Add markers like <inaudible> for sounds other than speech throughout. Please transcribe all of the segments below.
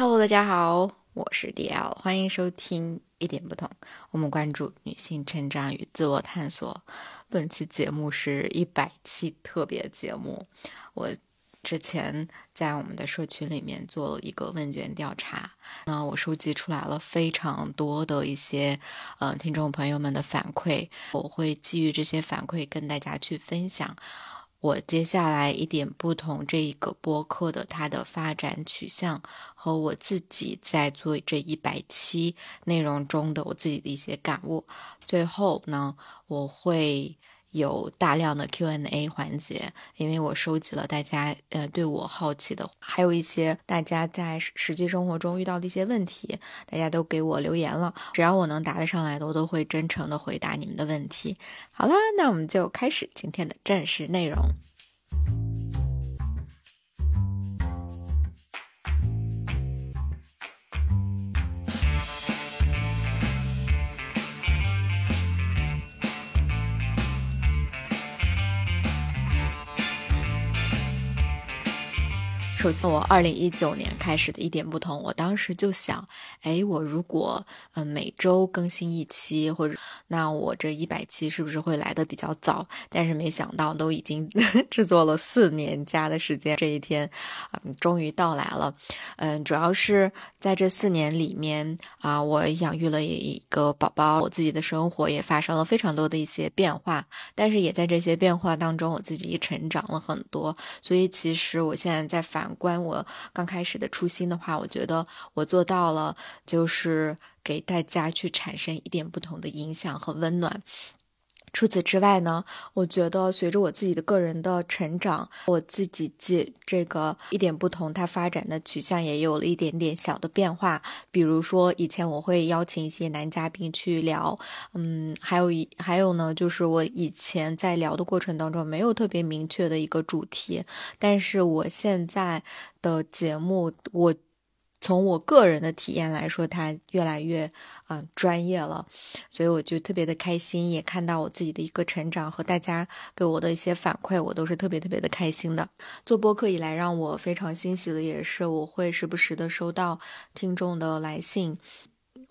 Hello，大家好，我是 DL，欢迎收听一点不同。我们关注女性成长与自我探索。本期节目是一百期特别节目。我之前在我们的社群里面做了一个问卷调查，那我收集出来了非常多的一些呃听众朋友们的反馈，我会基于这些反馈跟大家去分享。我接下来一点不同，这一个播客的它的发展取向和我自己在做这一百期内容中的我自己的一些感悟。最后呢，我会。有大量的 Q&A 环节，因为我收集了大家呃对我好奇的，还有一些大家在实际生活中遇到的一些问题，大家都给我留言了，只要我能答得上来的，我都会真诚的回答你们的问题。好啦，那我们就开始今天的正式内容。首先，我二零一九年开始的一点不同，我当时就想，哎，我如果嗯每周更新一期，或者那我这一百期是不是会来的比较早？但是没想到，都已经 <laughs> 制作了四年加的时间，这一天，嗯，终于到来了。嗯，主要是在这四年里面啊，我养育了一个宝宝，我自己的生活也发生了非常多的一些变化，但是也在这些变化当中，我自己成长了很多。所以，其实我现在在反。关我刚开始的初心的话，我觉得我做到了，就是给大家去产生一点不同的影响和温暖。除此之外呢，我觉得随着我自己的个人的成长，我自己记这个一点不同，它发展的取向也有了一点点小的变化。比如说，以前我会邀请一些男嘉宾去聊，嗯，还有一还有呢，就是我以前在聊的过程当中没有特别明确的一个主题，但是我现在的节目我。从我个人的体验来说，他越来越嗯专业了，所以我就特别的开心，也看到我自己的一个成长和大家给我的一些反馈，我都是特别特别的开心的。做播客以来，让我非常欣喜的也是，我会时不时的收到听众的来信。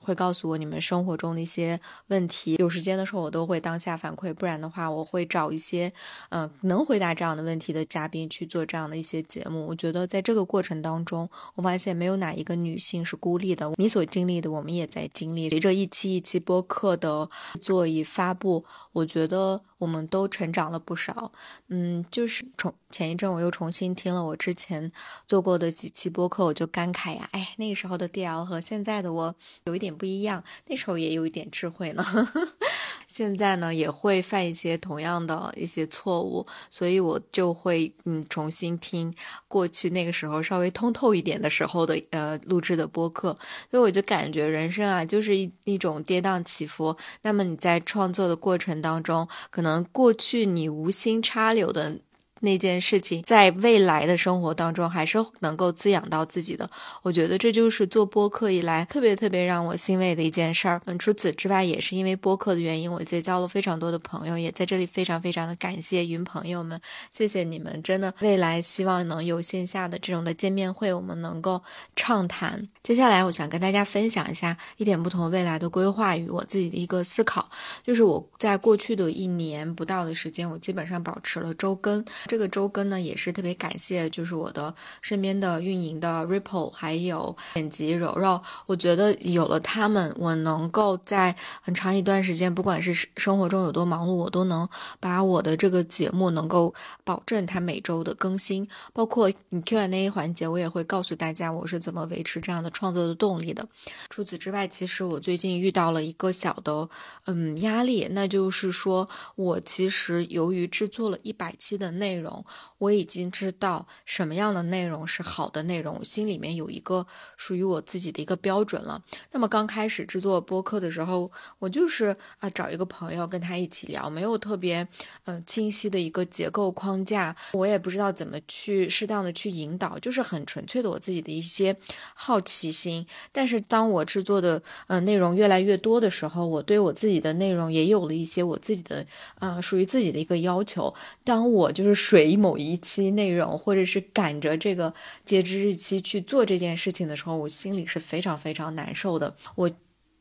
会告诉我你们生活中的一些问题，有时间的时候我都会当下反馈，不然的话我会找一些嗯能回答这样的问题的嘉宾去做这样的一些节目。我觉得在这个过程当中，我发现没有哪一个女性是孤立的，你所经历的我们也在经历。随着一期一期播客的做与发布，我觉得。我们都成长了不少，嗯，就是重前一阵我又重新听了我之前做过的几期播客，我就感慨呀，哎，那个时候的 DL 和现在的我有一点不一样，那时候也有一点智慧呢。<laughs> 现在呢也会犯一些同样的一些错误，所以我就会嗯重新听过去那个时候稍微通透一点的时候的呃录制的播客，所以我就感觉人生啊就是一一种跌宕起伏。那么你在创作的过程当中，可能过去你无心插柳的。那件事情在未来的生活当中还是能够滋养到自己的，我觉得这就是做播客以来特别特别让我欣慰的一件事儿。嗯，除此之外，也是因为播客的原因，我结交了非常多的朋友，也在这里非常非常的感谢云朋友们，谢谢你们，真的，未来希望能有线下的这种的见面会，我们能够畅谈。接下来，我想跟大家分享一下一点不同未来的规划与我自己的一个思考，就是我在过去的一年不到的时间，我基本上保持了周更。这个周更呢，也是特别感谢，就是我的身边的运营的 Ripple，还有剪辑柔柔。我觉得有了他们，我能够在很长一段时间，不管是生活中有多忙碌，我都能把我的这个节目能够保证它每周的更新。包括你 Q&A 环节，我也会告诉大家我是怎么维持这样的创作的动力的。除此之外，其实我最近遇到了一个小的嗯压力，那就是说我其实由于制作了一百期的内容。内容我已经知道什么样的内容是好的内容，心里面有一个属于我自己的一个标准了。那么刚开始制作播客的时候，我就是啊找一个朋友跟他一起聊，没有特别呃清晰的一个结构框架，我也不知道怎么去适当的去引导，就是很纯粹的我自己的一些好奇心。但是当我制作的呃内容越来越多的时候，我对我自己的内容也有了一些我自己的呃属于自己的一个要求。当我就是。水某一一期内容，或者是赶着这个截止日期去做这件事情的时候，我心里是非常非常难受的。我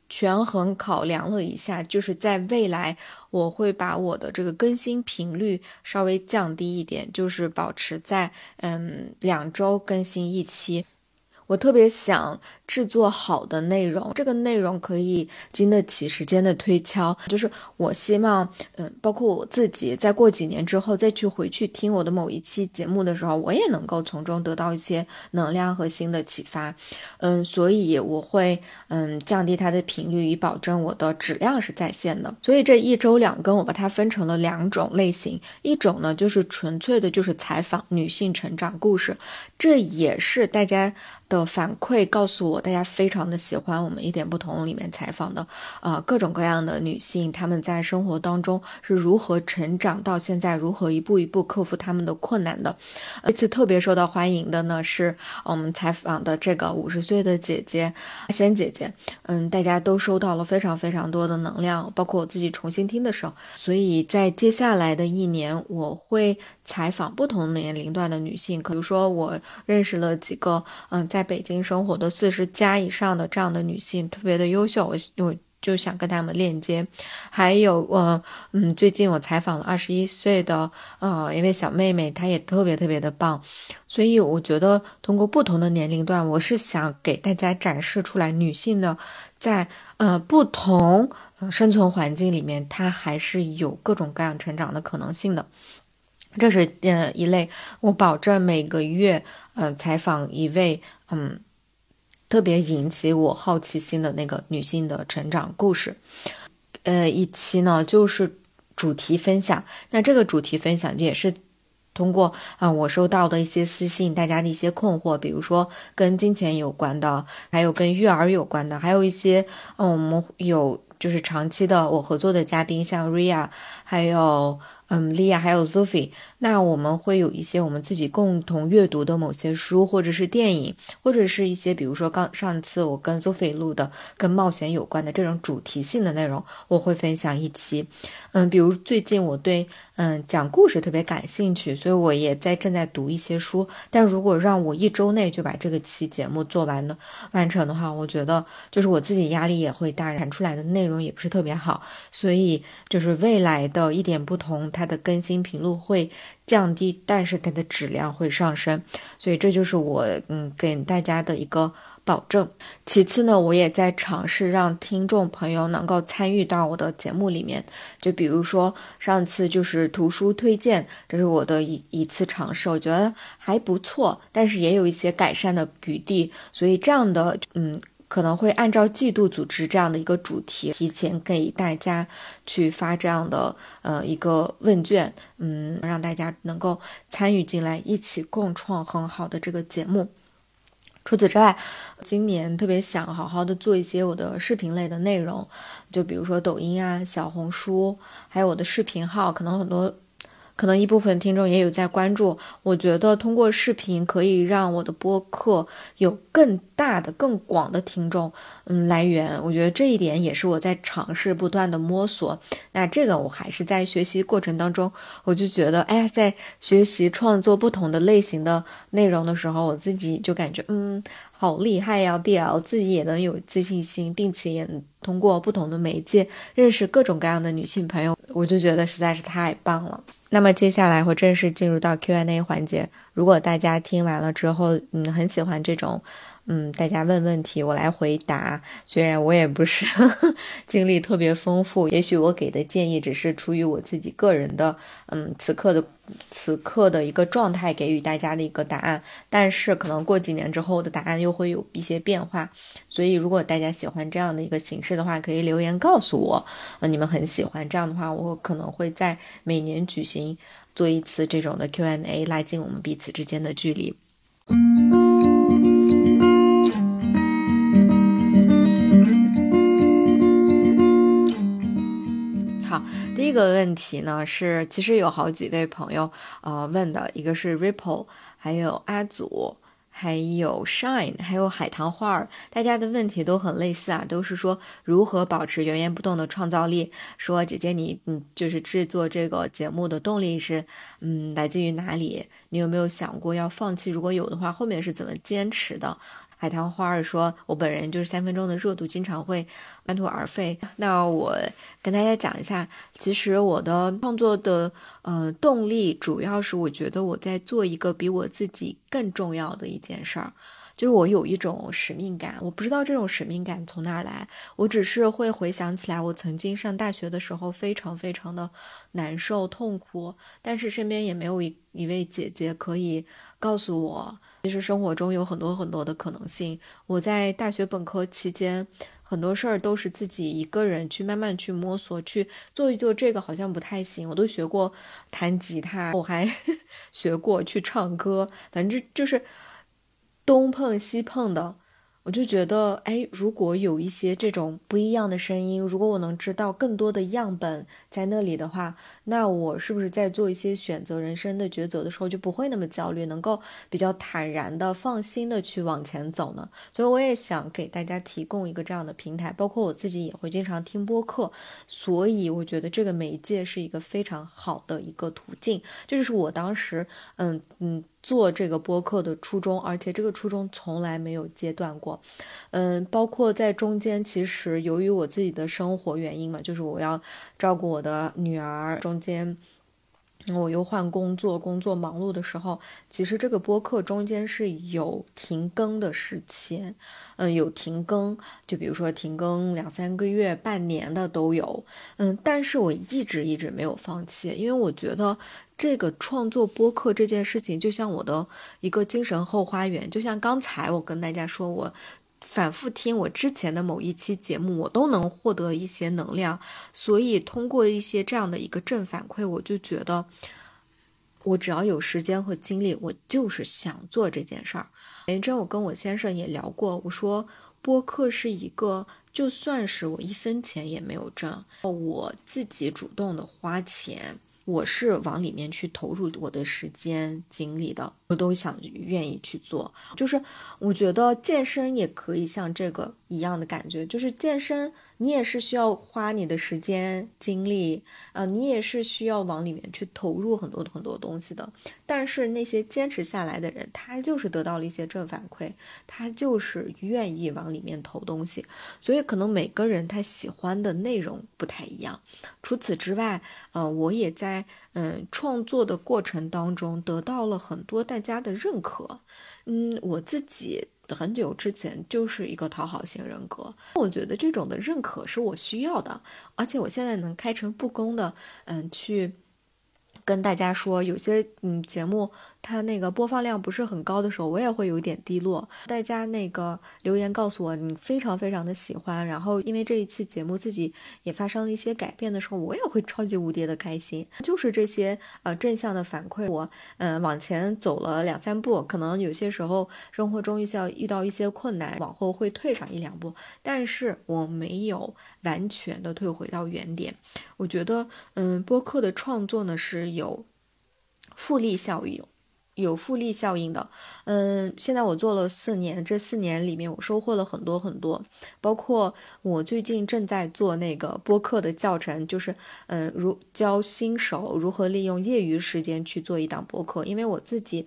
权衡考量了一下，就是在未来，我会把我的这个更新频率稍微降低一点，就是保持在嗯两周更新一期。我特别想制作好的内容，这个内容可以经得起时间的推敲。就是我希望，嗯，包括我自己，在过几年之后再去回去听我的某一期节目的时候，我也能够从中得到一些能量和新的启发。嗯，所以我会，嗯，降低它的频率，以保证我的质量是在线的。所以这一周两更，我把它分成了两种类型，一种呢就是纯粹的，就是采访女性成长故事，这也是大家。的反馈告诉我，大家非常的喜欢我们一点不同里面采访的，呃，各种各样的女性，她们在生活当中是如何成长到现在，如何一步一步克服她们的困难的。这次特别受到欢迎的呢，是我们采访的这个五十岁的姐姐阿，仙姐姐。嗯，大家都收到了非常非常多的能量，包括我自己重新听的时候。所以在接下来的一年，我会采访不同年龄段的女性，比如说我认识了几个，嗯，在。在北京生活的四十加以上的这样的女性特别的优秀，我我就想跟她们链接。还有，呃，嗯，最近我采访了二十一岁的呃一位小妹妹，她也特别特别的棒。所以我觉得通过不同的年龄段，我是想给大家展示出来，女性呢在呃不同生存环境里面，她还是有各种各样成长的可能性的。这是嗯一类，我保证每个月呃采访一位嗯特别引起我好奇心的那个女性的成长故事，呃一期呢就是主题分享，那这个主题分享也是通过啊我收到的一些私信，大家的一些困惑，比如说跟金钱有关的，还有跟育儿有关的，还有一些嗯我们有就是长期的我合作的嘉宾，像 Ria，还有。嗯，莉亚还有 Sophie，那我们会有一些我们自己共同阅读的某些书，或者是电影，或者是一些比如说刚上次我跟 Sophie 录的跟冒险有关的这种主题性的内容，我会分享一期。嗯，比如最近我对嗯讲故事特别感兴趣，所以我也在正在读一些书。但如果让我一周内就把这个期节目做完的完成的话，我觉得就是我自己压力也会大，产出来的内容也不是特别好。所以就是未来的一点不同。它的更新频率会降低，但是它的质量会上升，所以这就是我嗯给大家的一个保证。其次呢，我也在尝试让听众朋友能够参与到我的节目里面，就比如说上次就是图书推荐，这是我的一一次尝试，我觉得还不错，但是也有一些改善的余地，所以这样的嗯。可能会按照季度组织这样的一个主题，提前给大家去发这样的呃一个问卷，嗯，让大家能够参与进来，一起共创很好的这个节目。除此之外，今年特别想好好的做一些我的视频类的内容，就比如说抖音啊、小红书，还有我的视频号，可能很多。可能一部分听众也有在关注，我觉得通过视频可以让我的播客有更大的、更广的听众，嗯，来源。我觉得这一点也是我在尝试、不断的摸索。那这个我还是在学习过程当中，我就觉得，哎，在学习创作不同的类型的内容的时候，我自己就感觉，嗯。好厉害呀，D L，自己也能有自信心，并且也通过不同的媒介认识各种各样的女性朋友，我就觉得实在是太棒了。那么接下来会正式进入到 Q A 环节，如果大家听完了之后，嗯，很喜欢这种。嗯，大家问问题，我来回答。虽然我也不是 <laughs> 经历特别丰富，也许我给的建议只是出于我自己个人的，嗯，此刻的此刻的一个状态给予大家的一个答案。但是可能过几年之后的答案又会有一些变化。所以如果大家喜欢这样的一个形式的话，可以留言告诉我，呃，你们很喜欢这样的话，我可能会在每年举行做一次这种的 Q&A，拉近我们彼此之间的距离。个问题呢是，其实有好几位朋友呃问的，一个是 Ripple，还有阿祖。还有 Shine，还有海棠花儿，大家的问题都很类似啊，都是说如何保持源源不断的创造力。说姐姐你嗯，就是制作这个节目的动力是嗯来自于哪里？你有没有想过要放弃？如果有的话，后面是怎么坚持的？海棠花儿说：“我本人就是三分钟的热度，经常会半途而废。那我跟大家讲一下，其实我的创作的呃动力，主要是我觉得我在做一个比我自己更重要的一件事儿，就是我有一种使命感。我不知道这种使命感从哪儿来，我只是会回想起来，我曾经上大学的时候非常非常的难受痛苦，但是身边也没有一一位姐姐可以告诉我。”其实生活中有很多很多的可能性。我在大学本科期间，很多事儿都是自己一个人去慢慢去摸索，去做一做。这个好像不太行，我都学过弹吉他，我还 <laughs> 学过去唱歌，反正就是东碰西碰的。我就觉得，哎，如果有一些这种不一样的声音，如果我能知道更多的样本在那里的话，那我是不是在做一些选择人生的抉择的时候就不会那么焦虑，能够比较坦然的、放心的去往前走呢？所以我也想给大家提供一个这样的平台，包括我自己也会经常听播客，所以我觉得这个媒介是一个非常好的一个途径。这就是我当时，嗯嗯。做这个播客的初衷，而且这个初衷从来没有间断过，嗯，包括在中间，其实由于我自己的生活原因嘛，就是我要照顾我的女儿，中间。我又换工作，工作忙碌的时候，其实这个播客中间是有停更的时期，嗯，有停更，就比如说停更两三个月、半年的都有，嗯，但是我一直一直没有放弃，因为我觉得这个创作播客这件事情就像我的一个精神后花园，就像刚才我跟大家说我。反复听我之前的某一期节目，我都能获得一些能量，所以通过一些这样的一个正反馈，我就觉得，我只要有时间和精力，我就是想做这件事儿。前一阵我跟我先生也聊过，我说播客是一个，就算是我一分钱也没有挣，我自己主动的花钱。我是往里面去投入我的时间精力的，我都想愿意去做。就是我觉得健身也可以像这个一样的感觉，就是健身。你也是需要花你的时间精力，呃，你也是需要往里面去投入很多很多东西的。但是那些坚持下来的人，他就是得到了一些正反馈，他就是愿意往里面投东西。所以可能每个人他喜欢的内容不太一样。除此之外，呃，我也在嗯创作的过程当中得到了很多大家的认可。嗯，我自己。很久之前就是一个讨好型人格，我觉得这种的认可是我需要的，而且我现在能开诚布公的，嗯，去。跟大家说，有些嗯节目它那个播放量不是很高的时候，我也会有一点低落。大家那个留言告诉我你非常非常的喜欢，然后因为这一期节目自己也发生了一些改变的时候，我也会超级无敌的开心。就是这些呃正向的反馈，我嗯往前走了两三步，可能有些时候生活中遇到遇到一些困难，往后会退上一两步，但是我没有完全的退回到原点。我觉得嗯播客的创作呢是。有复利效应，有复利效应的。嗯，现在我做了四年，这四年里面我收获了很多很多，包括我最近正在做那个播客的教程，就是嗯，如教新手如何利用业余时间去做一档播客，因为我自己。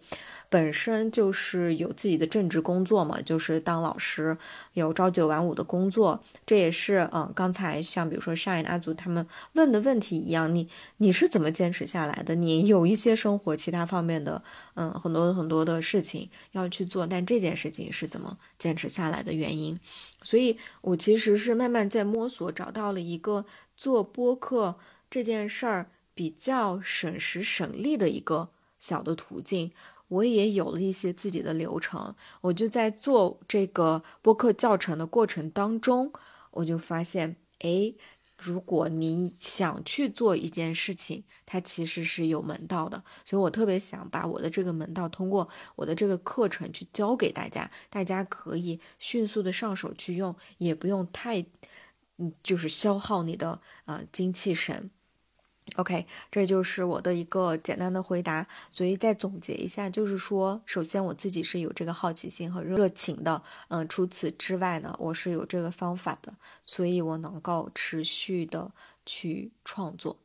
本身就是有自己的正职工作嘛，就是当老师，有朝九晚五的工作。这也是嗯，刚才像比如说上一阿祖他们问的问题一样，你你是怎么坚持下来的？你有一些生活其他方面的嗯很多很多的事情要去做，但这件事情是怎么坚持下来的原因？所以我其实是慢慢在摸索，找到了一个做播客这件事儿比较省时省力的一个小的途径。我也有了一些自己的流程，我就在做这个播客教程的过程当中，我就发现，哎，如果你想去做一件事情，它其实是有门道的，所以我特别想把我的这个门道通过我的这个课程去教给大家，大家可以迅速的上手去用，也不用太，嗯，就是消耗你的啊精气神。OK，这就是我的一个简单的回答。所以再总结一下，就是说，首先我自己是有这个好奇心和热情的，嗯，除此之外呢，我是有这个方法的，所以我能够持续的去创作。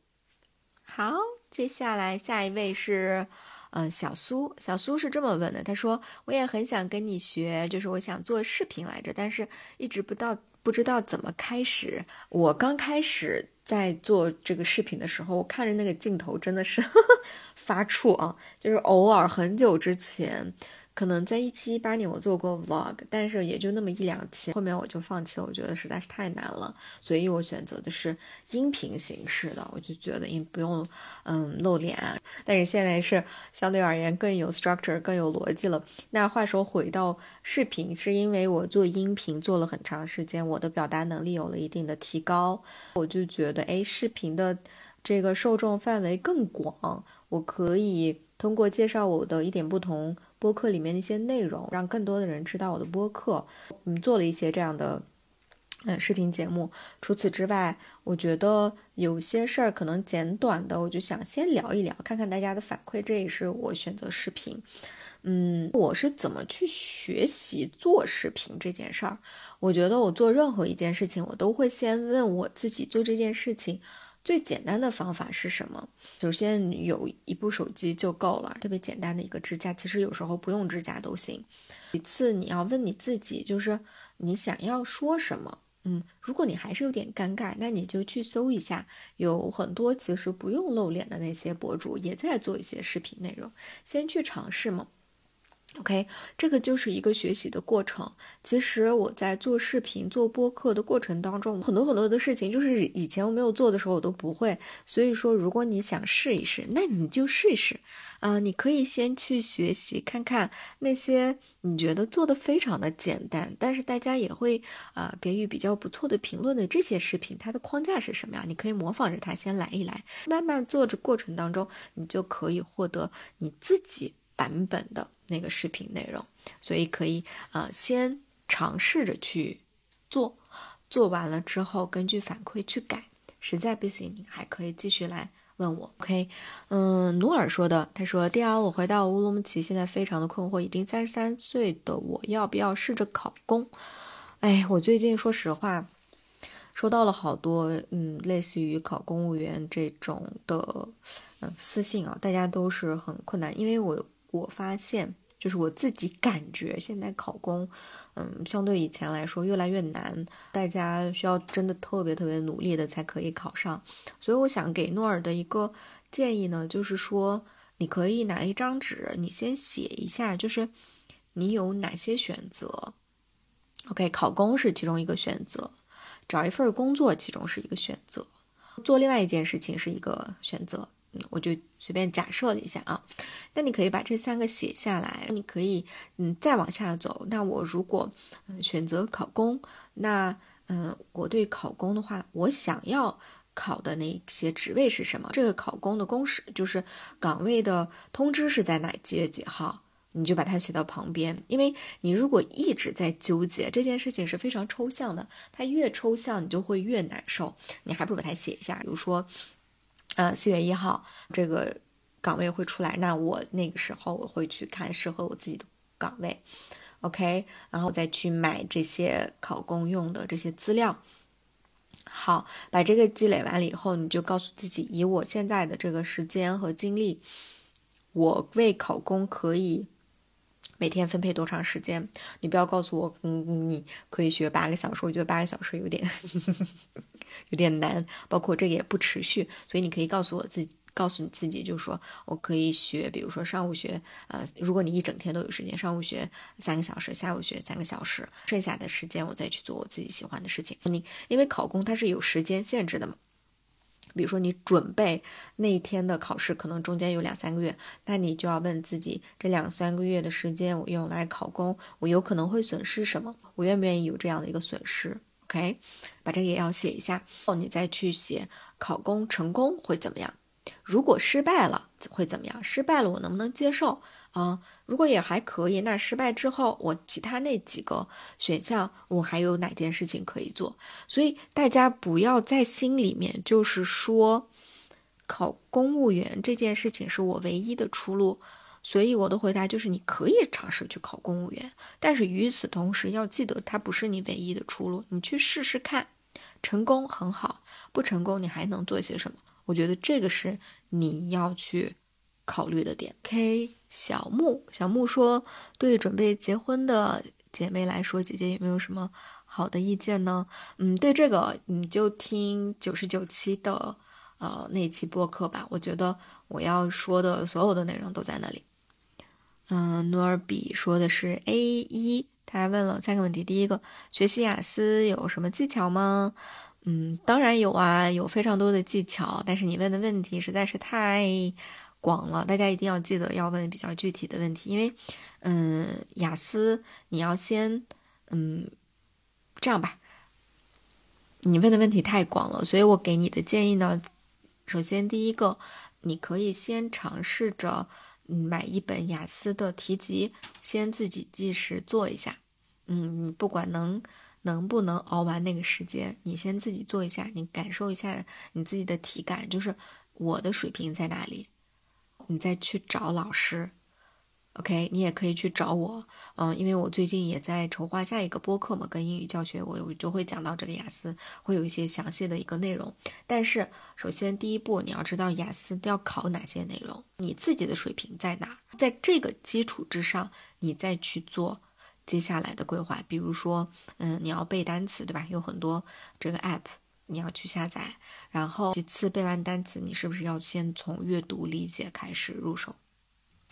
好，接下来下一位是，嗯，小苏。小苏是这么问的，他说：“我也很想跟你学，就是我想做视频来着，但是一直不到不知道怎么开始。我刚开始。”在做这个视频的时候，我看着那个镜头真的是 <laughs> 发怵啊！就是偶尔很久之前。可能在一七一八年我做过 vlog，但是也就那么一两期，后面我就放弃了，我觉得实在是太难了，所以我选择的是音频形式的，我就觉得音不用嗯露脸，但是现在是相对而言更有 structure，更有逻辑了。那话说回到视频，是因为我做音频做了很长时间，我的表达能力有了一定的提高，我就觉得哎，视频的这个受众范围更广，我可以通过介绍我的一点不同。播客里面的一些内容，让更多的人知道我的播客。嗯，做了一些这样的，嗯，视频节目。除此之外，我觉得有些事儿可能简短的，我就想先聊一聊，看看大家的反馈。这也是我选择视频。嗯，我是怎么去学习做视频这件事儿？我觉得我做任何一件事情，我都会先问我自己，做这件事情。最简单的方法是什么？首先有一部手机就够了，特别简单的一个支架，其实有时候不用支架都行。其次，你要问你自己，就是你想要说什么？嗯，如果你还是有点尴尬，那你就去搜一下，有很多其实不用露脸的那些博主也在做一些视频内容，先去尝试嘛。OK，这个就是一个学习的过程。其实我在做视频、做播客的过程当中，很多很多的事情，就是以前我没有做的时候，我都不会。所以说，如果你想试一试，那你就试一试。啊，你可以先去学习，看看那些你觉得做的非常的简单，但是大家也会啊给予比较不错的评论的这些视频，它的框架是什么呀？你可以模仿着它先来一来，慢慢做着过程当中，你就可以获得你自己。版本的那个视频内容，所以可以呃先尝试着去做，做完了之后根据反馈去改，实在不行你还可以继续来问我。OK，嗯，努尔说的，他说：第二，我回到乌鲁木齐，现在非常的困惑，已经三十三岁的我要不要试着考公？哎，我最近说实话，收到了好多嗯类似于考公务员这种的嗯私信啊，大家都是很困难，因为我。我发现，就是我自己感觉，现在考公，嗯，相对以前来说越来越难，大家需要真的特别特别努力的才可以考上。所以我想给诺尔的一个建议呢，就是说，你可以拿一张纸，你先写一下，就是你有哪些选择。OK，考公是其中一个选择，找一份工作其中是一个选择，做另外一件事情是一个选择。我就随便假设了一下啊，那你可以把这三个写下来，你可以嗯再往下走。那我如果嗯选择考公，那嗯我对考公的话，我想要考的那些职位是什么？这个考公的公示就是岗位的通知是在哪几月几号？你就把它写到旁边，因为你如果一直在纠结这件事情是非常抽象的，它越抽象你就会越难受，你还不如把它写一下，比如说。呃，四月一号这个岗位会出来，那我那个时候我会去看适合我自己的岗位，OK，然后再去买这些考公用的这些资料。好，把这个积累完了以后，你就告诉自己，以我现在的这个时间和精力，我为考公可以每天分配多长时间？你不要告诉我，嗯，你可以学八个小时，我觉得八个小时有点。<laughs> 有点难，包括这个也不持续，所以你可以告诉我自己，告诉你自己，就是说我可以学，比如说上午学，呃，如果你一整天都有时间，上午学三个小时，下午学三个小时，剩下的时间我再去做我自己喜欢的事情。你因为考公它是有时间限制的嘛，比如说你准备那一天的考试，可能中间有两三个月，那你就要问自己，这两三个月的时间我用来考公，我有可能会损失什么？我愿不愿意有这样的一个损失？OK，把这个也要写一下哦。你再去写考公成功会怎么样？如果失败了会怎么样？失败了我能不能接受啊？如果也还可以，那失败之后我其他那几个选项我还有哪件事情可以做？所以大家不要在心里面就是说，考公务员这件事情是我唯一的出路，所以我的回答就是你可以尝试去考公务员，但是与此同时要记得它不是你唯一的出路，你去试试看，成功很好，不成功你还能做些什么？我觉得这个是你要去考虑的点。K 小木小木说，对准备结婚的姐妹来说，姐姐有没有什么好的意见呢？嗯，对这个你就听九十九期的。呃，那期播客吧，我觉得我要说的所有的内容都在那里。嗯，努尔比说的是 A 一，他还问了三个问题。第一个，学习雅思有什么技巧吗？嗯，当然有啊，有非常多的技巧。但是你问的问题实在是太广了，大家一定要记得要问比较具体的问题，因为，嗯，雅思你要先，嗯，这样吧，你问的问题太广了，所以我给你的建议呢。首先，第一个，你可以先尝试着买一本雅思的题集，先自己计时做一下。嗯，不管能能不能熬完那个时间，你先自己做一下，你感受一下你自己的体感，就是我的水平在哪里，你再去找老师。OK，你也可以去找我，嗯，因为我最近也在筹划下一个播客嘛，跟英语教学，我我就会讲到这个雅思，会有一些详细的一个内容。但是，首先第一步你要知道雅思要考哪些内容，你自己的水平在哪，在这个基础之上，你再去做接下来的规划。比如说，嗯，你要背单词，对吧？有很多这个 app 你要去下载，然后其次背完单词，你是不是要先从阅读理解开始入手？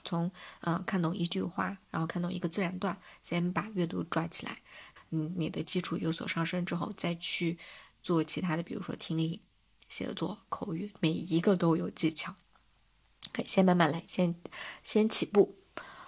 从嗯看懂一句话，然后看懂一个自然段，先把阅读抓起来，嗯，你的基础有所上升之后，再去做其他的，比如说听力、写作、口语，每一个都有技巧，可以先慢慢来，先先起步。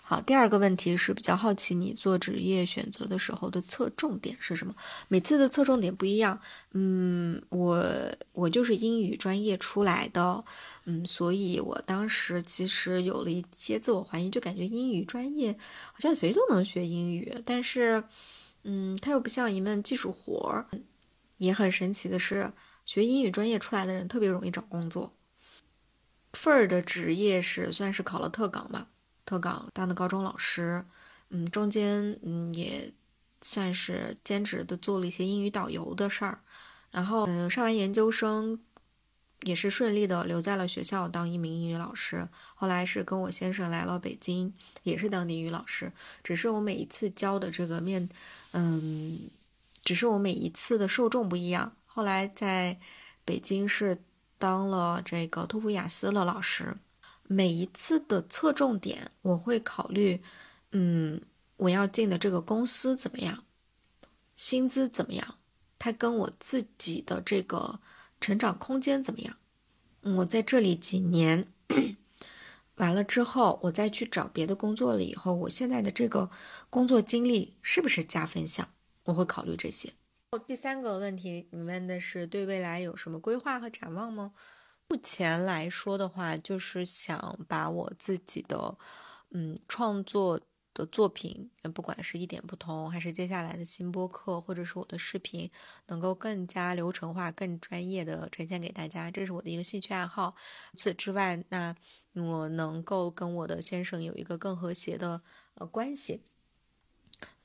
好，第二个问题是比较好奇，你做职业选择的时候的侧重点是什么？每次的侧重点不一样。嗯，我我就是英语专业出来的，嗯，所以我当时其实有了一些自我怀疑，就感觉英语专业好像谁都能学英语，但是，嗯，它又不像一门技术活儿。也很神奇的是，学英语专业出来的人特别容易找工作。份儿的职业是算是考了特岗吧。特岗当的高中老师，嗯，中间嗯也算是兼职的做了一些英语导游的事儿，然后嗯上完研究生也是顺利的留在了学校当一名英语老师，后来是跟我先生来了北京，也是当英语老师，只是我每一次教的这个面，嗯，只是我每一次的受众不一样，后来在北京是当了这个托福雅思的老师。每一次的侧重点，我会考虑，嗯，我要进的这个公司怎么样，薪资怎么样，它跟我自己的这个成长空间怎么样？我在这里几年 <coughs> 完了之后，我再去找别的工作了以后，我现在的这个工作经历是不是加分项？我会考虑这些。第三个问题，你问的是对未来有什么规划和展望吗？目前来说的话，就是想把我自己的，嗯，创作的作品，不管是一点不同，还是接下来的新播客，或者是我的视频，能够更加流程化、更专业的呈现给大家，这是我的一个兴趣爱好。除此之外，那我能够跟我的先生有一个更和谐的呃关系。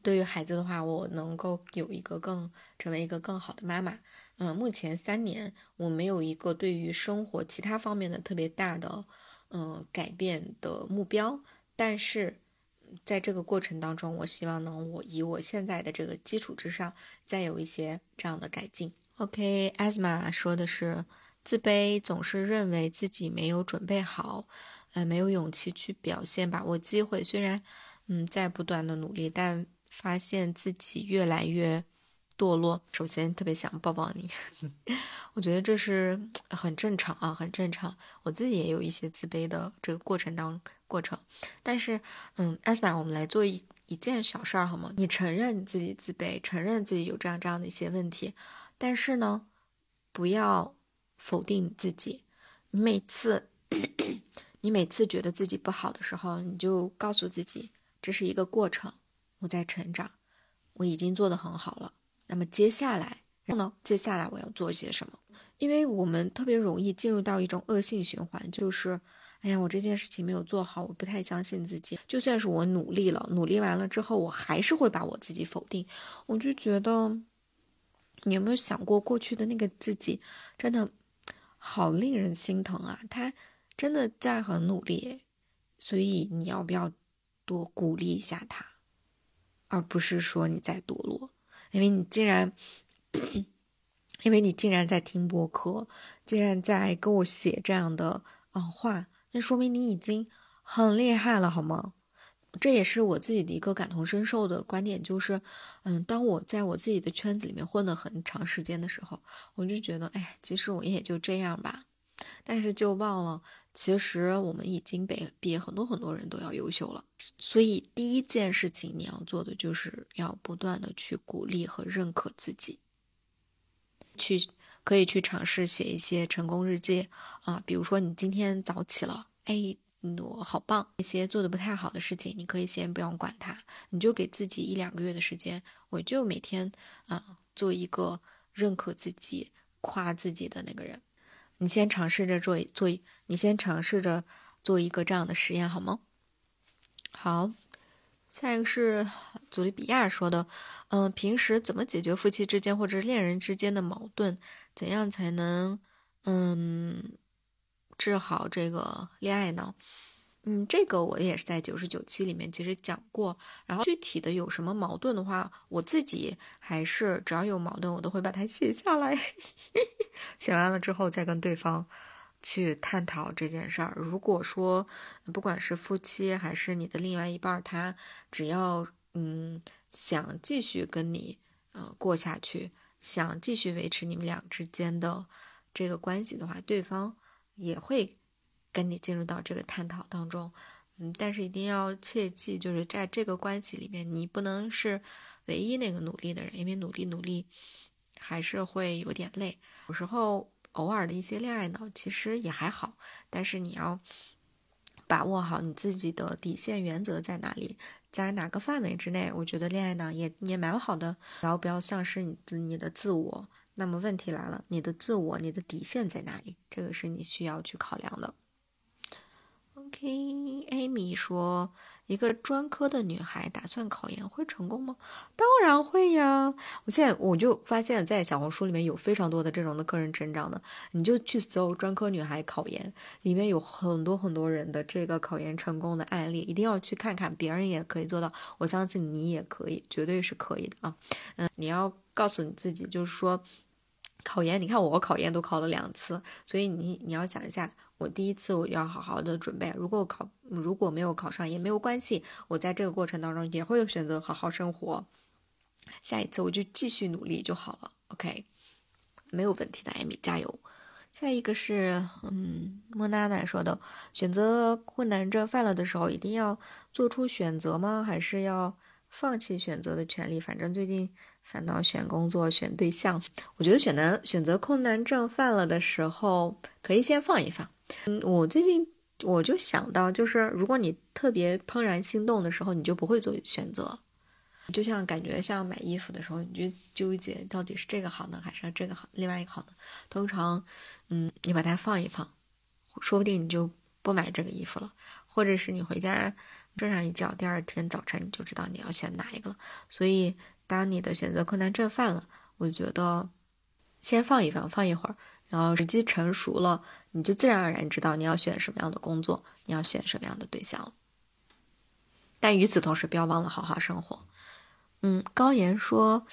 对于孩子的话，我能够有一个更成为一个更好的妈妈。嗯，目前三年我没有一个对于生活其他方面的特别大的嗯改变的目标，但是在这个过程当中，我希望能我以我现在的这个基础之上，再有一些这样的改进。OK，Asma 说的是自卑，总是认为自己没有准备好，呃，没有勇气去表现，把握机会。虽然嗯在不断的努力，但发现自己越来越堕落，首先特别想抱抱你，<laughs> 我觉得这是很正常啊，很正常。我自己也有一些自卑的这个过程当过程，但是，嗯，艾斯曼，我们来做一一件小事儿好吗？你承认你自己自卑，承认自己有这样这样的一些问题，但是呢，不要否定你自己。你每次，<coughs> 你每次觉得自己不好的时候，你就告诉自己，这是一个过程。我在成长，我已经做得很好了。那么接下来，然后呢？接下来我要做些什么？因为我们特别容易进入到一种恶性循环，就是，哎呀，我这件事情没有做好，我不太相信自己。就算是我努力了，努力完了之后，我还是会把我自己否定。我就觉得，你有没有想过，过去的那个自己，真的好令人心疼啊！他真的在很努力，所以你要不要多鼓励一下他，而不是说你在堕落，因为你竟然。<coughs> 因为你竟然在听播客，竟然在跟我写这样的啊话，那说明你已经很厉害了，好吗？这也是我自己的一个感同身受的观点，就是，嗯，当我在我自己的圈子里面混了很长时间的时候，我就觉得，哎，其实我也就这样吧。但是就忘了，其实我们已经比比很多很多人都要优秀了。所以第一件事情你要做的，就是要不断的去鼓励和认可自己。去可以去尝试写一些成功日记啊，比如说你今天早起了，哎，我好棒。一些做的不太好的事情，你可以先不用管它，你就给自己一两个月的时间，我就每天啊做一个认可自己、夸自己的那个人。你先尝试着做做，你先尝试着做一个这样的实验好吗？好。下一个是祖利比亚说的，嗯，平时怎么解决夫妻之间或者恋人之间的矛盾？怎样才能嗯治好这个恋爱呢？嗯，这个我也是在九十九期里面其实讲过。然后具体的有什么矛盾的话，我自己还是只要有矛盾，我都会把它写下来，<laughs> 写完了之后再跟对方。去探讨这件事儿。如果说不管是夫妻还是你的另外一半，他只要嗯想继续跟你呃过下去，想继续维持你们俩之间的这个关系的话，对方也会跟你进入到这个探讨当中。嗯，但是一定要切记，就是在这个关系里面，你不能是唯一那个努力的人，因为努力努力还是会有点累，有时候。偶尔的一些恋爱脑其实也还好，但是你要把握好你自己的底线原则在哪里，在哪个范围之内，我觉得恋爱脑也也蛮好的。然后不要丧失你的你的自我。那么问题来了，你的自我，你的底线在哪里？这个是你需要去考量的。OK，Amy 说。一个专科的女孩打算考研会成功吗？当然会呀！我现在我就发现，在小红书里面有非常多的这种的个人成长的，你就去搜“专科女孩考研”，里面有很多很多人的这个考研成功的案例，一定要去看看，别人也可以做到，我相信你也可以，绝对是可以的啊！嗯，你要告诉你自己，就是说。考研，你看我考研都考了两次，所以你你要想一下，我第一次我要好好的准备，如果考如果没有考上也没有关系，我在这个过程当中也会有选择好好生活，下一次我就继续努力就好了，OK，没有问题的，艾米加油。下一个是，嗯，莫娜娜说的，选择困难症犯了的时候，一定要做出选择吗？还是要放弃选择的权利？反正最近。烦恼选工作、选对象，我觉得选难选择困难症犯了的时候，可以先放一放。嗯，我最近我就想到，就是如果你特别怦然心动的时候，你就不会做选择。就像感觉像买衣服的时候，你就纠结到底是这个好呢，还是这个好，另外一个好呢？通常，嗯，你把它放一放，说不定你就不买这个衣服了，或者是你回家睡上一觉，第二天早晨你就知道你要选哪一个了。所以。当你的选择困难症犯了，我觉得先放一放，放一会儿，然后时机成熟了，你就自然而然知道你要选什么样的工作，你要选什么样的对象了。但与此同时，不要忘了好好生活。嗯，高岩说，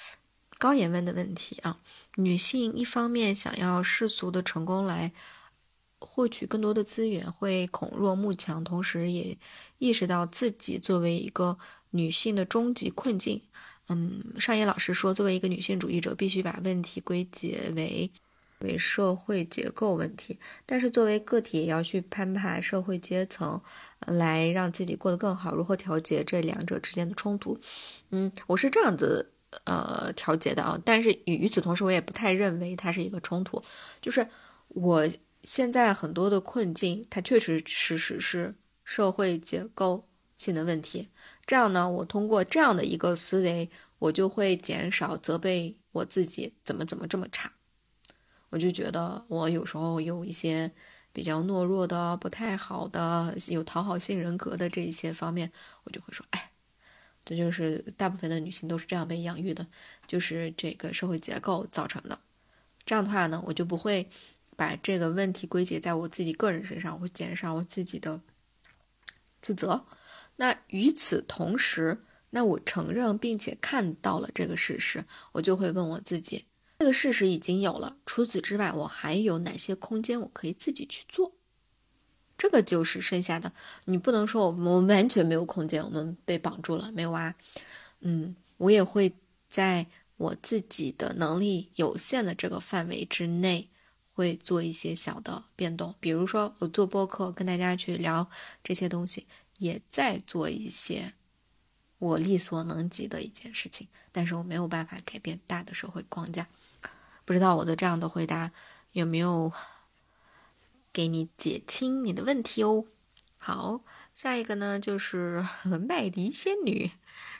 高岩问的问题啊，女性一方面想要世俗的成功来获取更多的资源，会恐弱慕强，同时也意识到自己作为一个女性的终极困境。嗯，上野老师说，作为一个女性主义者，必须把问题归结为为社会结构问题，但是作为个体也要去攀爬社会阶层，来让自己过得更好。如何调节这两者之间的冲突？嗯，我是这样子呃调节的啊，但是与与此同时，我也不太认为它是一个冲突。就是我现在很多的困境，它确实实实是社会结构性的问题。这样呢，我通过这样的一个思维，我就会减少责备我自己怎么怎么这么差。我就觉得我有时候有一些比较懦弱的、不太好的、有讨好性人格的这一些方面，我就会说，哎，这就是大部分的女性都是这样被养育的，就是这个社会结构造成的。这样的话呢，我就不会把这个问题归结在我自己个人身上，我会减少我自己的自责。那与此同时，那我承认并且看到了这个事实，我就会问我自己：这个事实已经有了，除此之外，我还有哪些空间我可以自己去做？这个就是剩下的。你不能说我们完全没有空间，我们被绑住了，没有啊？嗯，我也会在我自己的能力有限的这个范围之内，会做一些小的变动。比如说，我做播客，跟大家去聊这些东西，也在做一些。我力所能及的一件事情，但是我没有办法改变大的社会框架。不知道我的这样的回答有没有给你解清你的问题哦？好，下一个呢就是 <laughs> 麦迪仙女，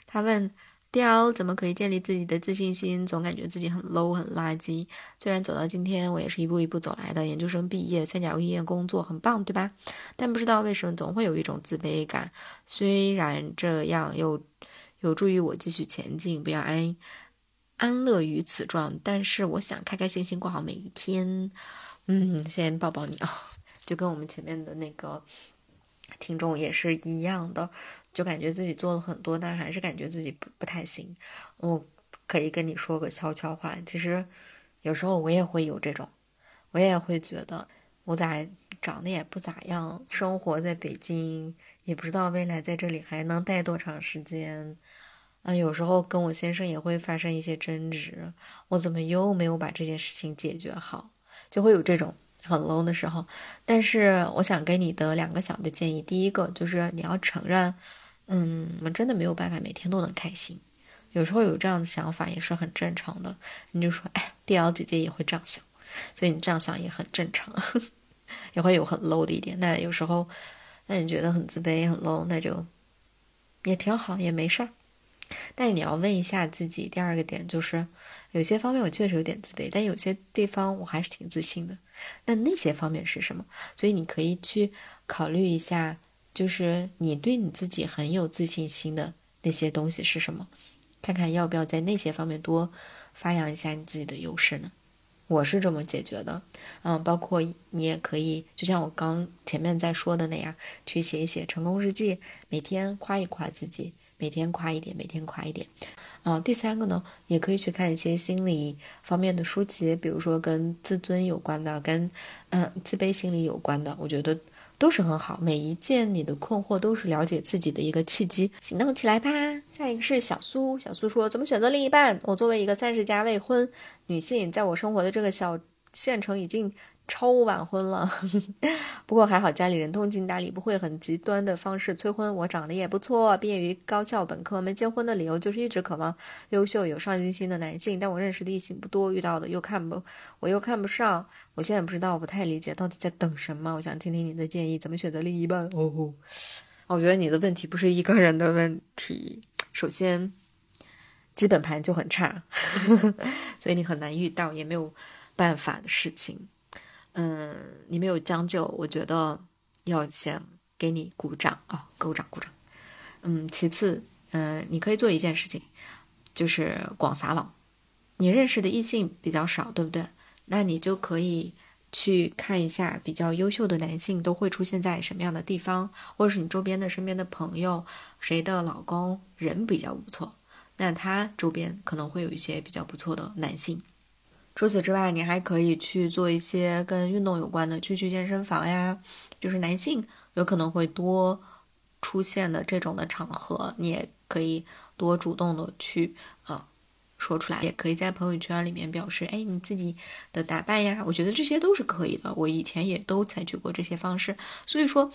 她问。雕怎么可以建立自己的自信心？总感觉自己很 low 很垃圾。虽然走到今天，我也是一步一步走来的。研究生毕业，三甲医院工作，很棒，对吧？但不知道为什么总会有一种自卑感。虽然这样有有助于我继续前进，不要安安乐于此状，但是我想开开心心过好每一天。嗯，先抱抱你啊，就跟我们前面的那个听众也是一样的。就感觉自己做了很多，但还是感觉自己不不太行。我可以跟你说个悄悄话，其实有时候我也会有这种，我也会觉得我咋长得也不咋样，生活在北京也不知道未来在这里还能待多长时间。啊，有时候跟我先生也会发生一些争执，我怎么又没有把这件事情解决好，就会有这种。很 low 的时候，但是我想给你的两个小的建议，第一个就是你要承认，嗯，我们真的没有办法每天都能开心，有时候有这样的想法也是很正常的。你就说，哎，D L 姐姐也会这样想，所以你这样想也很正常，<laughs> 也会有很 low 的一点。那有时候，那你觉得很自卑、很 low，那就也挺好，也没事儿。但是你要问一下自己，第二个点就是，有些方面我确实有点自卑，但有些地方我还是挺自信的。那那些方面是什么？所以你可以去考虑一下，就是你对你自己很有自信心的那些东西是什么，看看要不要在那些方面多发扬一下你自己的优势呢？我是这么解决的，嗯，包括你也可以，就像我刚前面在说的那样，去写一写成功日记，每天夸一夸自己。每天夸一点，每天夸一点，啊，第三个呢，也可以去看一些心理方面的书籍，比如说跟自尊有关的，跟嗯自卑心理有关的，我觉得都是很好。每一件你的困惑都是了解自己的一个契机，行动起来吧。下一个是小苏，小苏说怎么选择另一半？我作为一个三十加未婚女性，在我生活的这个小县城已经。超晚婚了，<laughs> 不过还好家里人通情达理，不会很极端的方式催婚。我长得也不错，毕业于高校本科，没结婚的理由就是一直渴望优秀有上进心的男性。但我认识的异性不多，遇到的又看不，我又看不上。我现在不知道，我不太理解到底在等什么。我想听听你的建议，怎么选择另一半？哦，我觉得你的问题不是一个人的问题。首先，基本盘就很差，<laughs> 所以你很难遇到，也没有办法的事情。嗯，你没有将就，我觉得要先给你鼓掌啊，鼓掌鼓掌。嗯，其次，嗯，你可以做一件事情，就是广撒网。你认识的异性比较少，对不对？那你就可以去看一下比较优秀的男性都会出现在什么样的地方，或者是你周边的身边的朋友，谁的老公人比较不错，那他周边可能会有一些比较不错的男性。除此之外，你还可以去做一些跟运动有关的，去去健身房呀，就是男性有可能会多出现的这种的场合，你也可以多主动的去呃说出来，也可以在朋友圈里面表示，哎，你自己的打扮呀，我觉得这些都是可以的。我以前也都采取过这些方式，所以说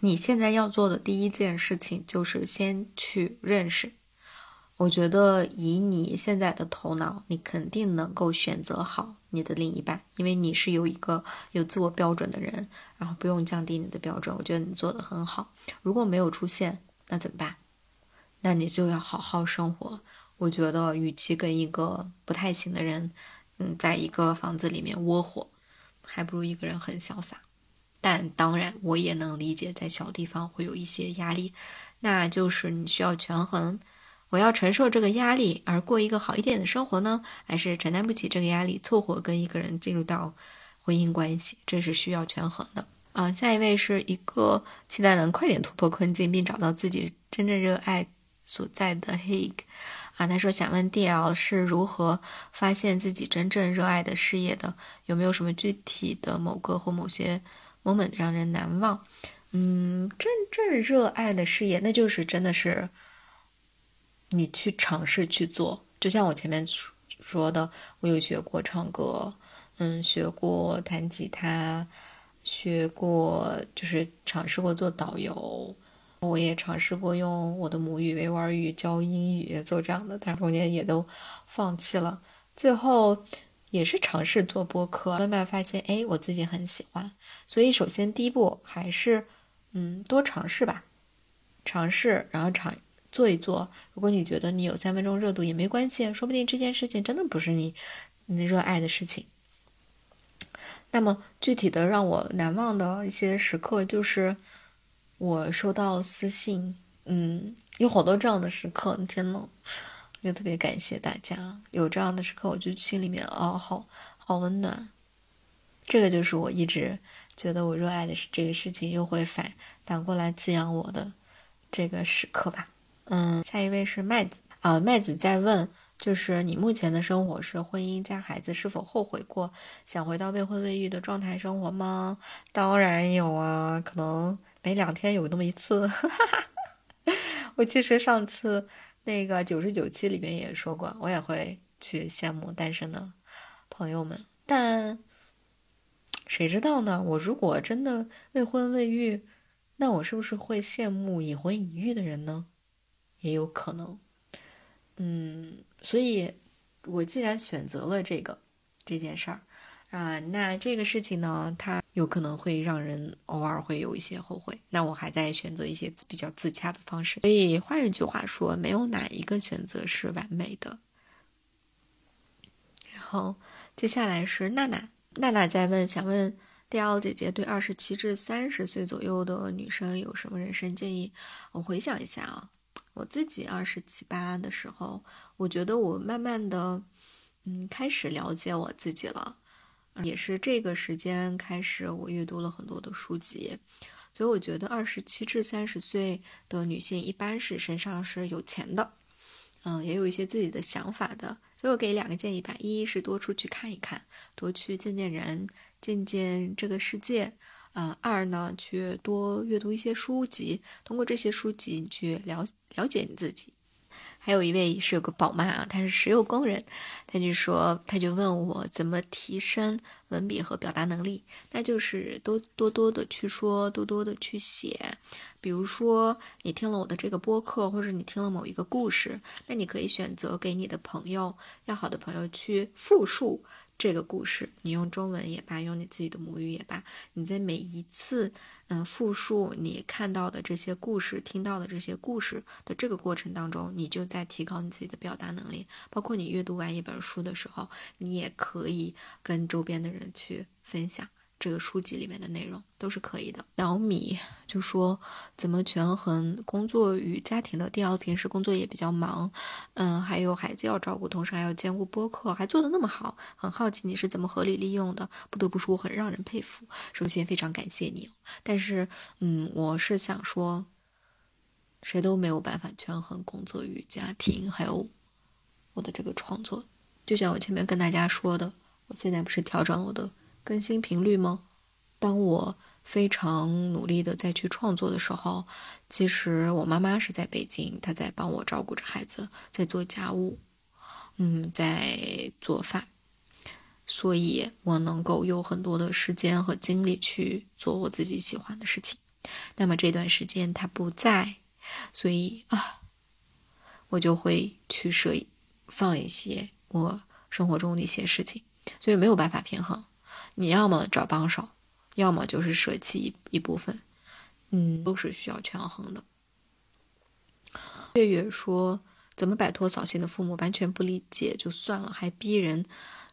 你现在要做的第一件事情就是先去认识。我觉得以你现在的头脑，你肯定能够选择好你的另一半，因为你是有一个有自我标准的人，然后不用降低你的标准。我觉得你做的很好。如果没有出现，那怎么办？那你就要好好生活。我觉得，与其跟一个不太行的人，嗯，在一个房子里面窝火，还不如一个人很潇洒。但当然，我也能理解在小地方会有一些压力，那就是你需要权衡：我要承受这个压力而过一个好一点的生活呢，还是承担不起这个压力，凑合跟一个人进入到婚姻关系？这是需要权衡的。啊，下一位是一个期待能快点突破困境，并找到自己真正热爱所在的 Hig。啊，他说想问 DL 是如何发现自己真正热爱的事业的？有没有什么具体的某个或某些 moment 让人难忘？嗯，真正热爱的事业，那就是真的是你去尝试去做。就像我前面说的，我有学过唱歌，嗯，学过弹吉他。学过，就是尝试过做导游，我也尝试过用我的母语维吾尔语教英语，做这样的，但中间也都放弃了。最后也是尝试做播客，慢慢发现，哎，我自己很喜欢。所以，首先第一步还是，嗯，多尝试吧，尝试，然后尝做一做。如果你觉得你有三分钟热度也没关系，说不定这件事情真的不是你你热爱的事情。那么具体的让我难忘的一些时刻，就是我收到私信，嗯，有好多这样的时刻，天呐，就特别感谢大家有这样的时刻，我就心里面哦，好好温暖。这个就是我一直觉得我热爱的是这个事情，又会反反过来滋养我的这个时刻吧。嗯，下一位是麦子啊，麦子在问。就是你目前的生活是婚姻加孩子，是否后悔过想回到未婚未育的状态生活吗？当然有啊，可能每两天有那么一次。哈 <laughs> 哈我其实上次那个九十九期里面也说过，我也会去羡慕单身的朋友们，但谁知道呢？我如果真的未婚未育，那我是不是会羡慕已婚已育的人呢？也有可能。嗯。所以，我既然选择了这个这件事儿啊，那这个事情呢，它有可能会让人偶尔会有一些后悔。那我还在选择一些比较自洽的方式。所以换一句话说，没有哪一个选择是完美的。然后接下来是娜娜，娜娜在问，想问 D L 姐姐对二十七至三十岁左右的女生有什么人生建议？我回想一下啊。我自己二十七八的时候，我觉得我慢慢的，嗯，开始了解我自己了，也是这个时间开始，我阅读了很多的书籍，所以我觉得二十七至三十岁的女性一般是身上是有钱的，嗯，也有一些自己的想法的，所以我给两个建议吧，一是多出去看一看，多去见见人，见见这个世界。呃，二呢，去多阅读一些书籍，通过这些书籍去了了解你自己。还有一位是有个宝妈啊，她是石油工人，他就说，他就问我怎么提升文笔和表达能力，那就是多多多的去说，多多的去写。比如说，你听了我的这个播客，或者你听了某一个故事，那你可以选择给你的朋友、要好的朋友去复述。这个故事，你用中文也罢，用你自己的母语也罢，你在每一次嗯复述你看到的这些故事、听到的这些故事的这个过程当中，你就在提高你自己的表达能力。包括你阅读完一本书的时候，你也可以跟周边的人去分享。这个书籍里面的内容都是可以的。小米就说怎么权衡工作与家庭的。第二，平时工作也比较忙，嗯，还有孩子要照顾，同时还要兼顾播客，还做的那么好，很好奇你是怎么合理利用的。不得不说，很让人佩服。首先非常感谢你，但是，嗯，我是想说，谁都没有办法权衡工作与家庭，还有我的这个创作。就像我前面跟大家说的，我现在不是调整了我的。更新频率吗？当我非常努力的再去创作的时候，其实我妈妈是在北京，她在帮我照顾着孩子，在做家务，嗯，在做饭，所以我能够有很多的时间和精力去做我自己喜欢的事情。那么这段时间她不在，所以啊，我就会去设放一些我生活中的一些事情，所以没有办法平衡。你要么找帮手，要么就是舍弃一一部分，嗯，都是需要权衡的。月月说：“怎么摆脱扫兴的父母？完全不理解就算了，还逼人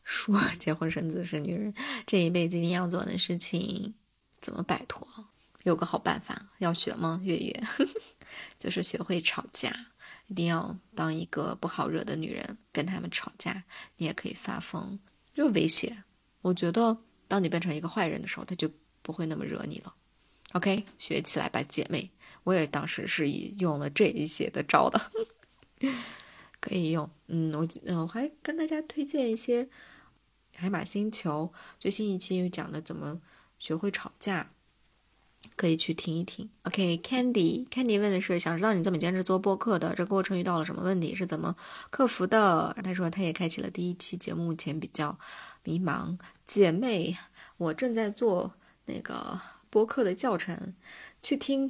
说结婚生子是女人这一辈子一定要做的事情，怎么摆脱？有个好办法，要学吗？月月，<laughs> 就是学会吵架，一定要当一个不好惹的女人，跟他们吵架，你也可以发疯，就威胁。我觉得，当你变成一个坏人的时候，他就不会那么惹你了。OK，学起来吧，姐妹。我也当时是以用了这一些的招的，<laughs> 可以用。嗯，我嗯，我还跟大家推荐一些海马星球最新一期又讲的怎么学会吵架。可以去听一听。OK，Candy，Candy 问的是想知道你这么坚持做播客的这过程遇到了什么问题，是怎么克服的？他说他也开启了第一期节目，目前比较迷茫。姐妹，我正在做那个播客的教程，去听。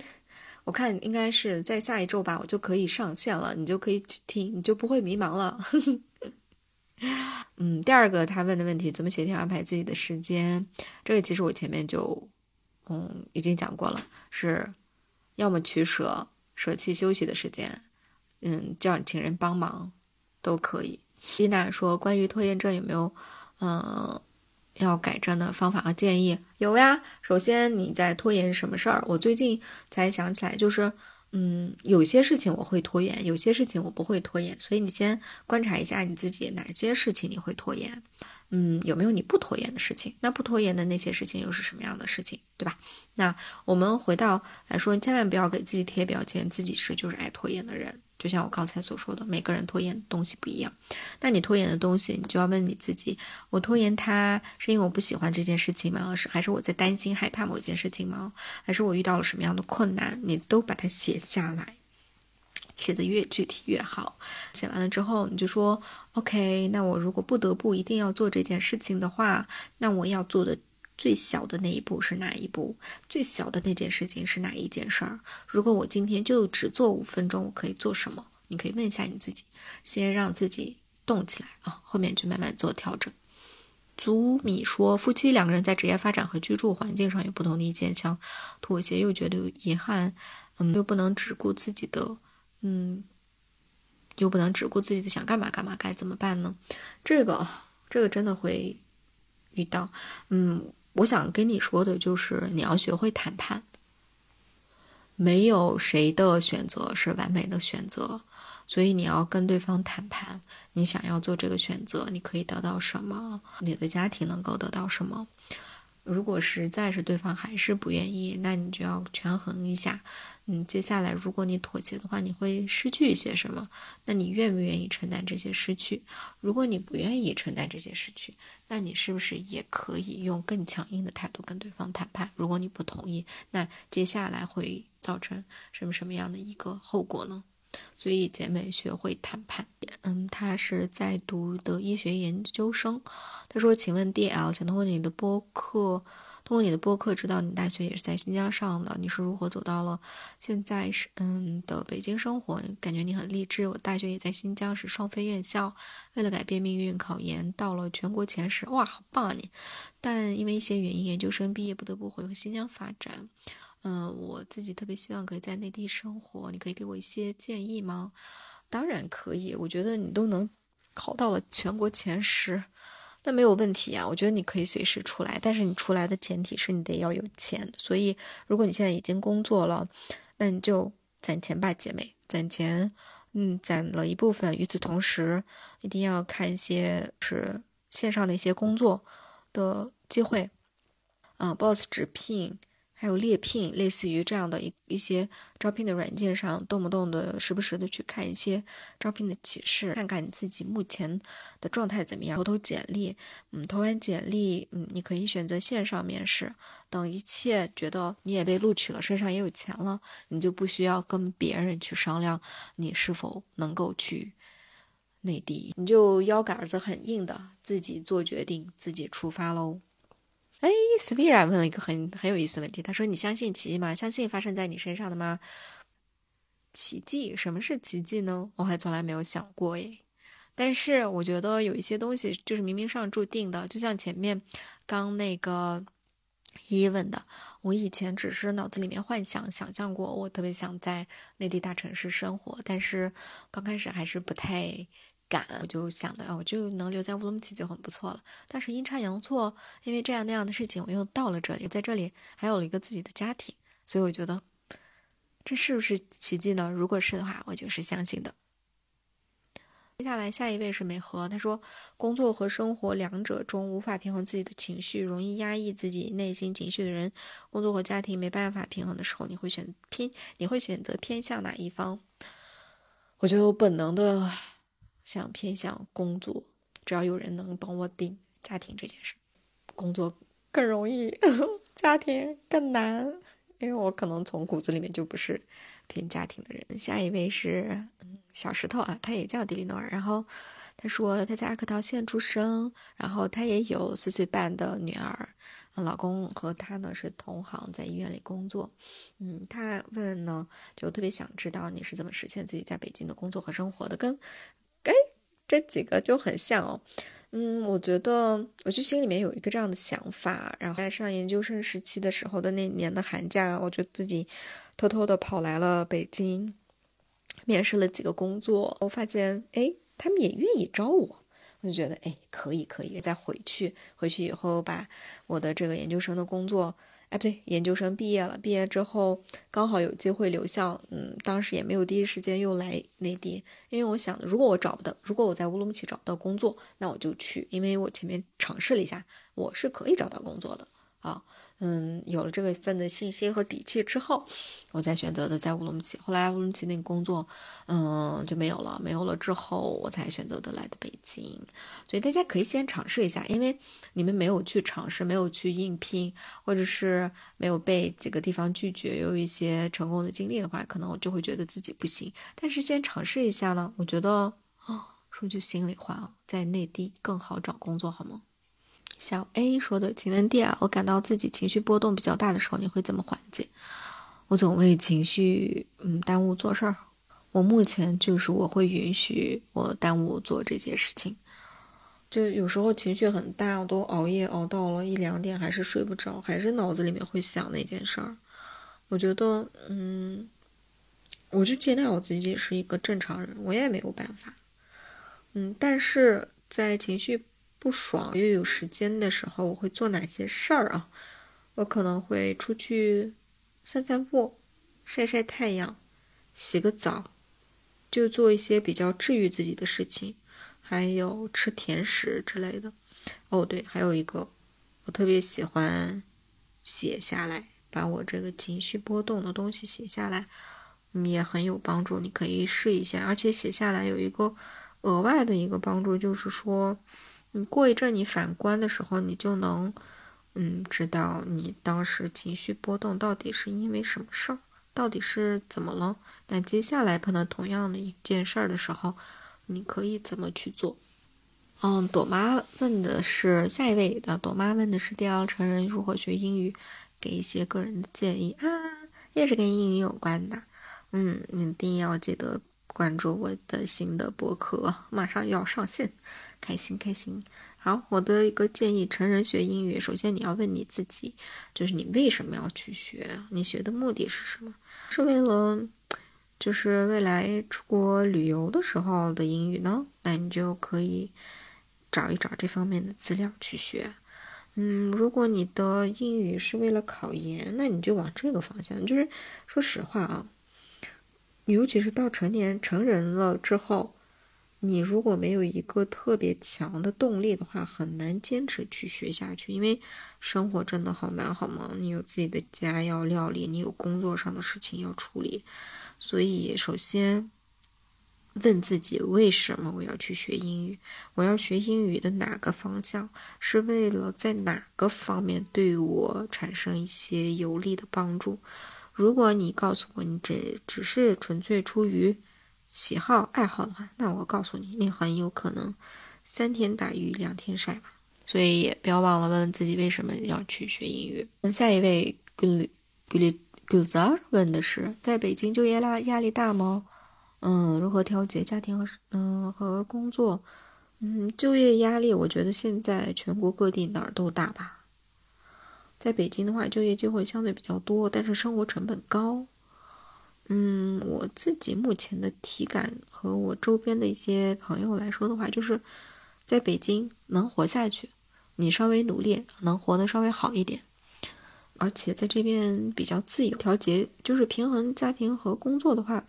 我看应该是在下一周吧，我就可以上线了，你就可以去听，你就不会迷茫了。<laughs> 嗯，第二个他问的问题，怎么协调安排自己的时间？这个其实我前面就。嗯，已经讲过了，是要么取舍，舍弃休息的时间，嗯，叫请人帮忙，都可以。丽娜说，关于拖延症有没有，嗯，要改正的方法和建议？有呀。首先你在拖延什么事儿？我最近才想起来，就是，嗯，有些事情我会拖延，有些事情我不会拖延，所以你先观察一下你自己哪些事情你会拖延。嗯，有没有你不拖延的事情？那不拖延的那些事情又是什么样的事情，对吧？那我们回到来说，千万不要给自己贴标签，自己是就是爱拖延的人。就像我刚才所说的，每个人拖延的东西不一样。那你拖延的东西，你就要问你自己：我拖延它是因为我不喜欢这件事情吗？是还是我在担心害怕某件事情吗？还是我遇到了什么样的困难？你都把它写下来。写的越具体越好。写完了之后，你就说：“OK，那我如果不得不一定要做这件事情的话，那我要做的最小的那一步是哪一步？最小的那件事情是哪一件事儿？如果我今天就只做五分钟，我可以做什么？你可以问一下你自己，先让自己动起来啊，后面就慢慢做调整。”祖米说：“夫妻两个人在职业发展和居住环境上有不同的意见，想妥协又觉得有遗憾，嗯，又不能只顾自己的。”嗯，又不能只顾自己的想干嘛干嘛，该怎么办呢？这个，这个真的会遇到。嗯，我想跟你说的就是，你要学会谈判。没有谁的选择是完美的选择，所以你要跟对方谈判。你想要做这个选择，你可以得到什么？你的家庭能够得到什么？如果实在是对方还是不愿意，那你就要权衡一下。嗯，接下来如果你妥协的话，你会失去一些什么？那你愿不愿意承担这些失去？如果你不愿意承担这些失去，那你是不是也可以用更强硬的态度跟对方谈判？如果你不同意，那接下来会造成什么什么样的一个后果呢？所以姐妹学会谈判。嗯，他是在读的医学研究生。他说：“请问 D L，想通过你的播客，通过你的播客知道你大学也是在新疆上的，你是如何走到了现在是嗯的北京生活？感觉你很励志。我大学也在新疆，是双非院校，为了改变命运，考研到了全国前十，哇，好棒啊你！但因为一些原因，研究生毕业不得不回新疆发展。”嗯，我自己特别希望可以在内地生活，你可以给我一些建议吗？当然可以，我觉得你都能考到了全国前十，那没有问题啊。我觉得你可以随时出来，但是你出来的前提是你得要有钱。所以，如果你现在已经工作了，那你就攒钱吧，姐妹，攒钱。嗯，攒了一部分，与此同时，一定要看一些是线上的一些工作的机会，嗯，boss 直聘。还有猎聘，类似于这样的一一些招聘的软件上，动不动的时不时的去看一些招聘的启示，看看你自己目前的状态怎么样，投投简历。嗯，投完简历，嗯，你可以选择线上面试。等一切觉得你也被录取了，身上也有钱了，你就不需要跟别人去商量你是否能够去内地，你就腰杆子很硬的自己做决定，自己出发喽。哎，Svira 问了一个很很有意思的问题，他说：“你相信奇迹吗？相信发生在你身上的吗？奇迹？什么是奇迹呢？我还从来没有想过耶。但是我觉得有一些东西就是明明上注定的，就像前面刚那个一问的，我以前只是脑子里面幻想想象过，我特别想在内地大城市生活，但是刚开始还是不太赶，我就想的，我就能留在乌鲁木齐就很不错了。但是阴差阳错，因为这样那样的事情，我又到了这里，在这里还有了一个自己的家庭，所以我觉得这是不是奇迹呢？如果是的话，我就是相信的。接下来下一位是美和，他说工作和生活两者中无法平衡自己的情绪，容易压抑自己内心情绪的人，工作和家庭没办法平衡的时候，你会选偏你会选择偏向哪一方？我就本能的想偏向工作，只要有人能帮我顶家庭这件事，工作更容易，<laughs> 家庭更难，因为我可能从骨子里面就不是偏家庭的人。下一位是小石头啊，他也叫迪丽诺尔，然后他说他在阿克陶县出生，然后他也有四岁半的女儿。老公和他呢是同行，在医院里工作。嗯，他问呢，就特别想知道你是怎么实现自己在北京的工作和生活的，跟哎这几个就很像哦。嗯，我觉得我就心里面有一个这样的想法。然后在上研究生时期的时候的那年的寒假，我就自己偷偷的跑来了北京，面试了几个工作。我发现，哎，他们也愿意招我。我就觉得，哎，可以，可以再回去。回去以后，把我的这个研究生的工作，哎，不对，研究生毕业了。毕业之后，刚好有机会留校。嗯，当时也没有第一时间又来内地，因为我想，如果我找不到，如果我在乌鲁木齐找不到工作，那我就去，因为我前面尝试了一下，我是可以找到工作的啊。嗯，有了这个份的信心和底气之后，我再选择的在乌鲁木齐。后来乌鲁木齐那个工作，嗯，就没有了。没有了之后，我才选择的来的北京。所以大家可以先尝试一下，因为你们没有去尝试，没有去应聘，或者是没有被几个地方拒绝，有一些成功的经历的话，可能我就会觉得自己不行。但是先尝试一下呢，我觉得啊，说句心里话啊，在内地更好找工作，好吗？小 A 说的，请问 D 啊，我感到自己情绪波动比较大的时候，你会怎么缓解？我总为情绪嗯耽误做事儿。我目前就是我会允许我耽误做这件事情。就有时候情绪很大，我都熬夜熬到了一两点，还是睡不着，还是脑子里面会想那件事儿。我觉得嗯，我就接纳我自己是一个正常人，我也没有办法。嗯，但是在情绪。不爽又有时间的时候，我会做哪些事儿啊？我可能会出去散散步、晒晒太阳、洗个澡，就做一些比较治愈自己的事情，还有吃甜食之类的。哦，对，还有一个，我特别喜欢写下来，把我这个情绪波动的东西写下来，也很有帮助。你可以试一下，而且写下来有一个额外的一个帮助，就是说。你过一阵，你反观的时候，你就能，嗯，知道你当时情绪波动到底是因为什么事儿，到底是怎么了。那接下来碰到同样的一件事儿的时候，你可以怎么去做？嗯，朵妈问的是下一位的，朵妈问的是第二成人如何学英语，给一些个人的建议啊，也是跟英语有关的。嗯，你一定要记得关注我的新的博客，马上要上线。开心开心，好，我的一个建议：成人学英语，首先你要问你自己，就是你为什么要去学？你学的目的是什么？是为了，就是未来出国旅游的时候的英语呢？那你就可以找一找这方面的资料去学。嗯，如果你的英语是为了考研，那你就往这个方向。就是说实话啊，尤其是到成年成人了之后。你如果没有一个特别强的动力的话，很难坚持去学下去。因为生活真的好难，好吗？你有自己的家要料理，你有工作上的事情要处理，所以首先问自己：为什么我要去学英语？我要学英语的哪个方向？是为了在哪个方面对我产生一些有利的帮助？如果你告诉我你只只是纯粹出于喜好爱好的话，那我告诉你，你很有可能三天打鱼两天晒网，所以也不要忘了问问自己为什么要去学英语。那下一位 Gul Gul Gulzar 问的是，在北京就业压压力大吗？嗯，如何调节家庭和嗯和工作？嗯，就业压力，我觉得现在全国各地哪儿都大吧。在北京的话，就业机会相对比较多，但是生活成本高。嗯，我自己目前的体感和我周边的一些朋友来说的话，就是在北京能活下去，你稍微努力能活得稍微好一点，而且在这边比较自由，调节就是平衡家庭和工作的话，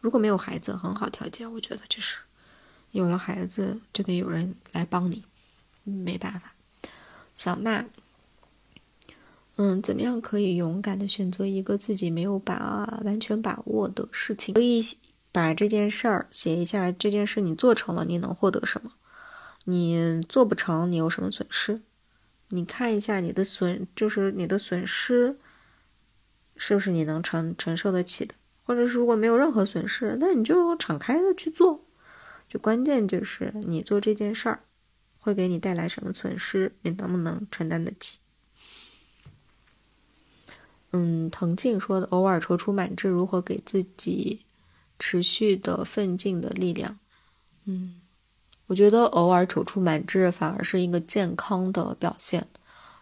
如果没有孩子很好调节，我觉得这是有了孩子就得有人来帮你，没办法。小娜，嗯，怎么样可以勇敢的选择一个自己没有把完全把握的事情？可以把这件事儿写一下，这件事你做成了，你能获得什么？你做不成，你有什么损失？你看一下你的损，就是你的损失，是不是你能承承受得起的？或者是如果没有任何损失，那你就敞开的去做。就关键就是你做这件事儿。会给你带来什么损失？你能不能承担得起？嗯，藤静说的，偶尔踌躇满志，如何给自己持续的奋进的力量？嗯，我觉得偶尔踌躇满志反而是一个健康的表现。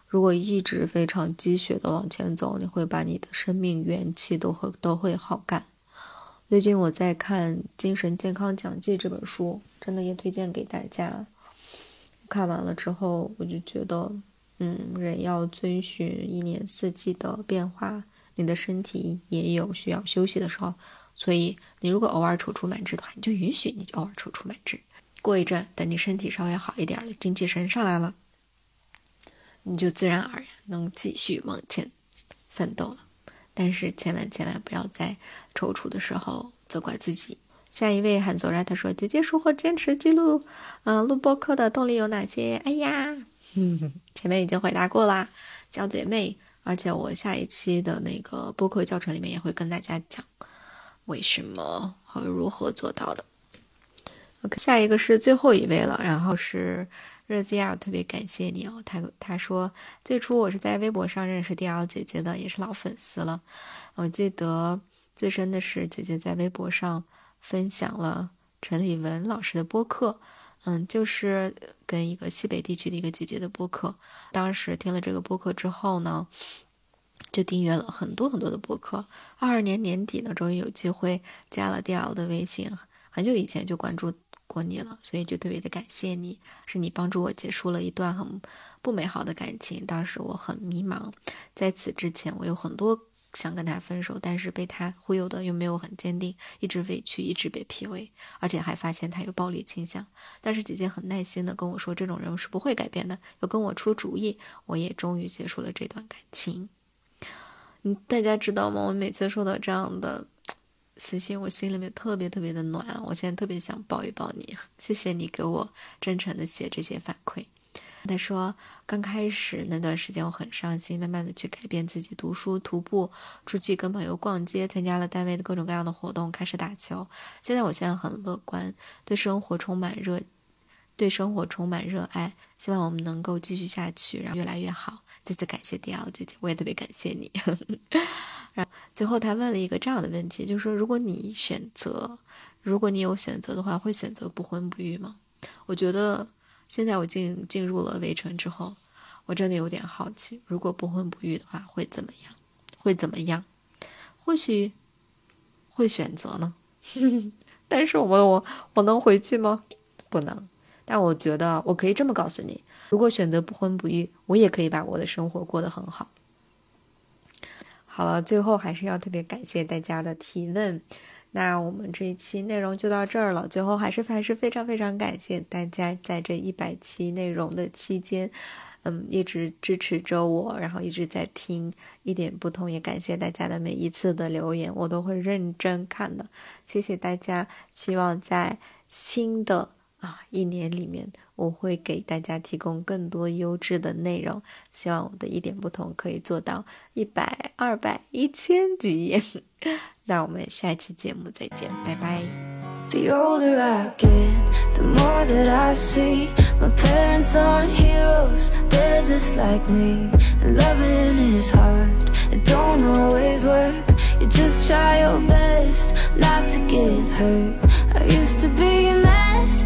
如果一直非常积雪的往前走，你会把你的生命元气都会都会耗干。最近我在看《精神健康讲记》这本书，真的也推荐给大家。看完了之后，我就觉得，嗯，人要遵循一年四季的变化，你的身体也有需要休息的时候。所以，你如果偶尔踌躇满志的话，你就允许你偶尔踌躇满志。过一阵，等你身体稍微好一点了，精气神上来了，你就自然而然能继续往前奋斗了。但是，千万千万不要在踌躇的时候责怪自己。下一位喊左然，他说：“姐姐如何坚持记录，嗯，录播课的动力有哪些？”哎呀，嗯 <laughs> 前面已经回答过啦，小姐妹。而且我下一期的那个播客教程里面也会跟大家讲为什么和如何做到的。下一个是最后一位了，然后是热基亚，特别感谢你哦。他他说，最初我是在微博上认识 DL 姐姐的，也是老粉丝了。我记得最深的是姐姐在微博上。分享了陈立文老师的播客，嗯，就是跟一个西北地区的一个姐姐的播客。当时听了这个播客之后呢，就订阅了很多很多的播客。二二年年底呢，终于有机会加了 DL 的微信，很久以前就关注过你了，所以就特别的感谢你，是你帮助我结束了一段很不美好的感情。当时我很迷茫，在此之前我有很多。想跟他分手，但是被他忽悠的又没有很坚定，一直委屈，一直被 PUA，而且还发现他有暴力倾向。但是姐姐很耐心的跟我说，这种人是不会改变的，又跟我出主意，我也终于结束了这段感情。嗯，大家知道吗？我每次收到这样的私信，我心里面特别特别的暖，我现在特别想抱一抱你，谢谢你给我真诚的写这些反馈。他说：“刚开始那段时间我很伤心，慢慢的去改变自己，读书、徒步、出去跟朋友逛街，参加了单位的各种各样的活动，开始打球。现在我现在很乐观，对生活充满热，对生活充满热爱。希望我们能够继续下去，然后越来越好。再次感谢迪奥姐姐，我也特别感谢你。<laughs> 然后最后他问了一个这样的问题，就是说，如果你选择，如果你有选择的话，会选择不婚不育吗？我觉得。”现在我进进入了围城之后，我真的有点好奇，如果不婚不育的话会怎么样？会怎么样？或许会选择呢。<laughs> 但是我我我能回去吗？不能。但我觉得我可以这么告诉你：如果选择不婚不育，我也可以把我的生活过得很好。好了，最后还是要特别感谢大家的提问。那我们这一期内容就到这儿了。最后还是还是非常非常感谢大家在这一百期内容的期间，嗯，一直支持着我，然后一直在听一点不同。也感谢大家的每一次的留言，我都会认真看的。谢谢大家，希望在新的。啊，一年里面我会给大家提供更多优质的内容，希望我的一点不同可以做到一百、二百、一千集。<laughs> 那我们下期节目再见，拜拜。now I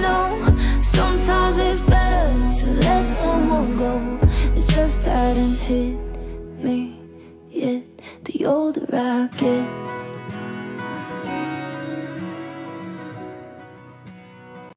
know sometimes it's better to let someone go. It just hadn't hit me yet. The older I rocket.